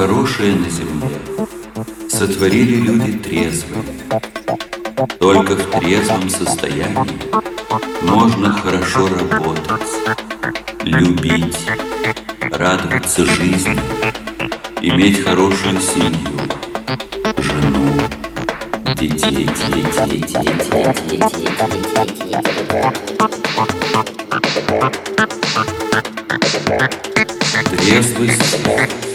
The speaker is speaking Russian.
Хорошее на земле. Сотворили люди трезвые. Только в трезвом состоянии можно хорошо работать, любить, радоваться жизни, иметь хорошую семью, жену, детей, детей, детей, Трезвость норма